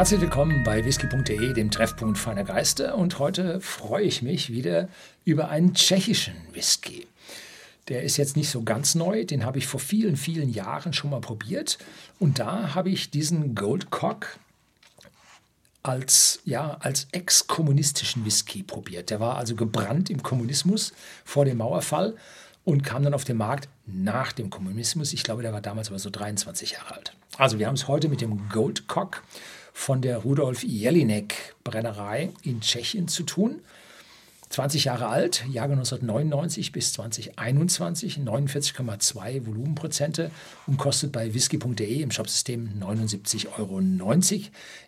Herzlich willkommen bei whisky.de, dem Treffpunkt feiner Geister. Und heute freue ich mich wieder über einen tschechischen Whisky. Der ist jetzt nicht so ganz neu, den habe ich vor vielen, vielen Jahren schon mal probiert. Und da habe ich diesen Goldcock als, ja, als ex-kommunistischen Whisky probiert. Der war also gebrannt im Kommunismus vor dem Mauerfall und kam dann auf den Markt nach dem Kommunismus. Ich glaube, der war damals aber so 23 Jahre alt. Also wir haben es heute mit dem Goldcock von der Rudolf Jelinek Brennerei in Tschechien zu tun. 20 Jahre alt, Jahrgang 1999 bis 2021, 49,2 Volumenprozente und kostet bei whisky.de im Shopsystem 79,90 Euro.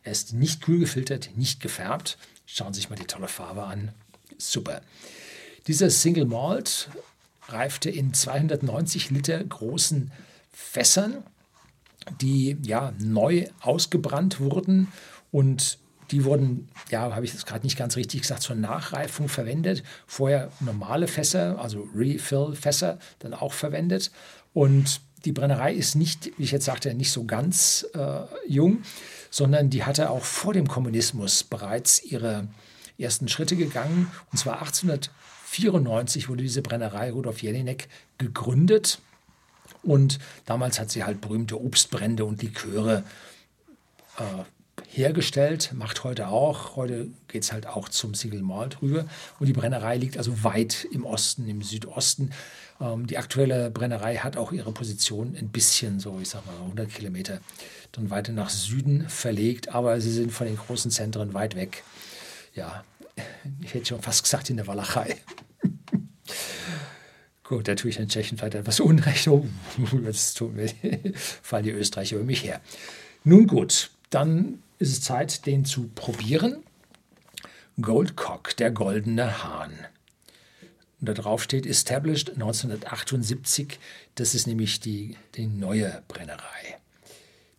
Er ist nicht kühl gefiltert, nicht gefärbt. Schauen Sie sich mal die tolle Farbe an. Super. Dieser Single Malt reifte in 290 Liter großen Fässern, die ja neu ausgebrannt wurden und die wurden, ja, habe ich das gerade nicht ganz richtig gesagt, zur Nachreifung verwendet. Vorher normale Fässer, also Refill-Fässer, dann auch verwendet. Und die Brennerei ist nicht, wie ich jetzt sagte, nicht so ganz äh, jung, sondern die hatte auch vor dem Kommunismus bereits ihre ersten Schritte gegangen. Und zwar 1894 wurde diese Brennerei Rudolf Jelinek gegründet. Und damals hat sie halt berühmte Obstbrände und Liköre äh, hergestellt, macht heute auch. Heute geht es halt auch zum Single Malt rüber. Und die Brennerei liegt also weit im Osten, im Südosten. Ähm, die aktuelle Brennerei hat auch ihre Position ein bisschen, so ich sag mal 100 Kilometer, dann weiter nach Süden verlegt. Aber sie sind von den großen Zentren weit weg. Ja, ich hätte schon fast gesagt in der Walachei. Gut, da tue ich den Tschechen vielleicht etwas Unrecht. Oh, jetzt tun wir, fallen die Österreicher über mich her. Nun gut, dann ist es Zeit, den zu probieren. Goldcock, der goldene Hahn. Und da drauf steht Established 1978. Das ist nämlich die, die neue Brennerei,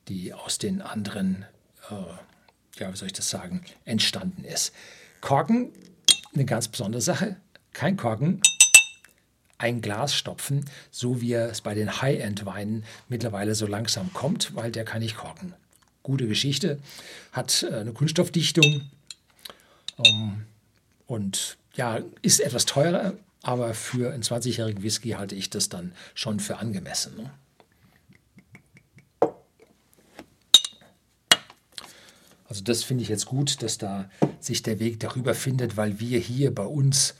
die aus den anderen, äh, ja, wie soll ich das sagen, entstanden ist. Korken, eine ganz besondere Sache. Kein Korken, ein Glas stopfen, so wie es bei den High-End-Weinen mittlerweile so langsam kommt, weil der kann nicht korken gute Geschichte, hat äh, eine Kunststoffdichtung ähm, und ja, ist etwas teurer, aber für einen 20-jährigen Whisky halte ich das dann schon für angemessen. Ne? Also das finde ich jetzt gut, dass da sich der Weg darüber findet, weil wir hier bei uns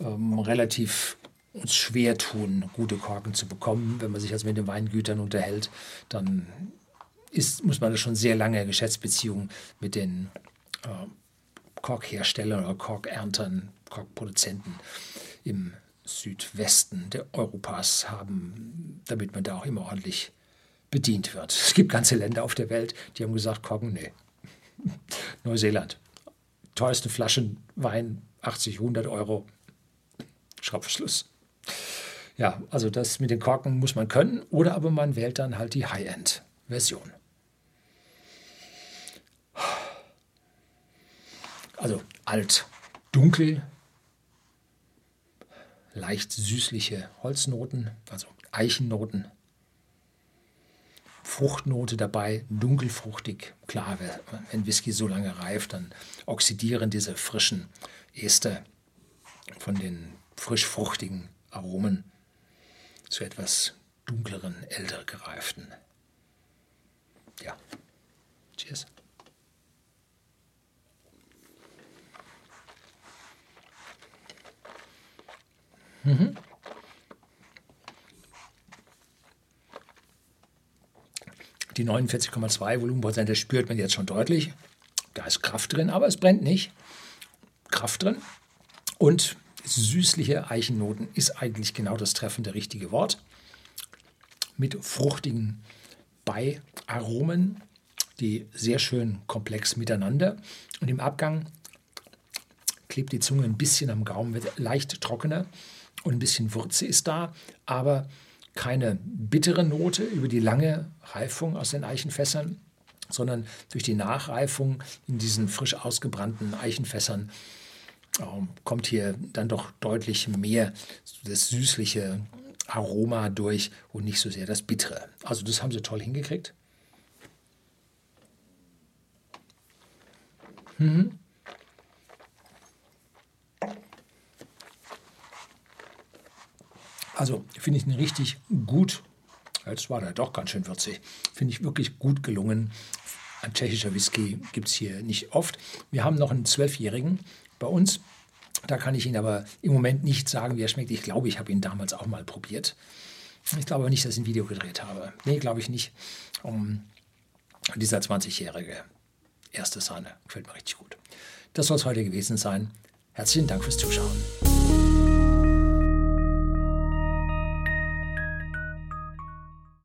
ähm, relativ uns schwer tun, gute Korken zu bekommen. Wenn man sich also mit den Weingütern unterhält, dann ist, muss man schon sehr lange Geschäftsbeziehungen mit den äh, Korkherstellern oder Korkerntern, Korkproduzenten im Südwesten der Europas haben, damit man da auch immer ordentlich bedient wird. Es gibt ganze Länder auf der Welt, die haben gesagt, Korken, nee. Neuseeland, teuerste Flaschen Wein, 80, 100 Euro, Schraubverschluss. Ja, also das mit den Korken muss man können oder aber man wählt dann halt die High-End-Version. Also alt, dunkel, leicht süßliche Holznoten, also Eichennoten. Fruchtnote dabei, dunkelfruchtig. Klar, wenn Whisky so lange reift, dann oxidieren diese frischen Ester von den frisch fruchtigen Aromen zu etwas dunkleren, älter gereiften. Ja. Cheers. Mhm. Die 49,2 Volumenprozent, das spürt man jetzt schon deutlich. Da ist Kraft drin, aber es brennt nicht. Kraft drin. Und süßliche Eichennoten ist eigentlich genau das treffende richtige Wort. Mit fruchtigen Beiaromen, die sehr schön komplex miteinander. Und im Abgang klebt die Zunge ein bisschen am Gaumen, wird leicht trockener und ein bisschen Würze ist da, aber keine bittere Note über die lange Reifung aus den Eichenfässern, sondern durch die Nachreifung in diesen frisch ausgebrannten Eichenfässern kommt hier dann doch deutlich mehr das süßliche Aroma durch und nicht so sehr das bittere. Also das haben sie toll hingekriegt. Mhm. Also finde ich ihn richtig gut. Jetzt war der doch ganz schön würzig. Finde ich wirklich gut gelungen. Ein tschechischer Whisky gibt es hier nicht oft. Wir haben noch einen Zwölfjährigen bei uns. Da kann ich Ihnen aber im Moment nicht sagen, wie er schmeckt. Ich glaube, ich habe ihn damals auch mal probiert. Ich glaube aber nicht, dass ich ein Video gedreht habe. Nee, glaube ich nicht. Um, dieser 20-jährige erste Sahne gefällt mir richtig gut. Das soll es heute gewesen sein. Herzlichen Dank fürs Zuschauen.